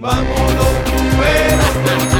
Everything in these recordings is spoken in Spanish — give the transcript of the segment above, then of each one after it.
Vámonos, fuera.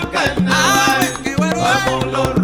al carnaval. Ah, Vamos eh. los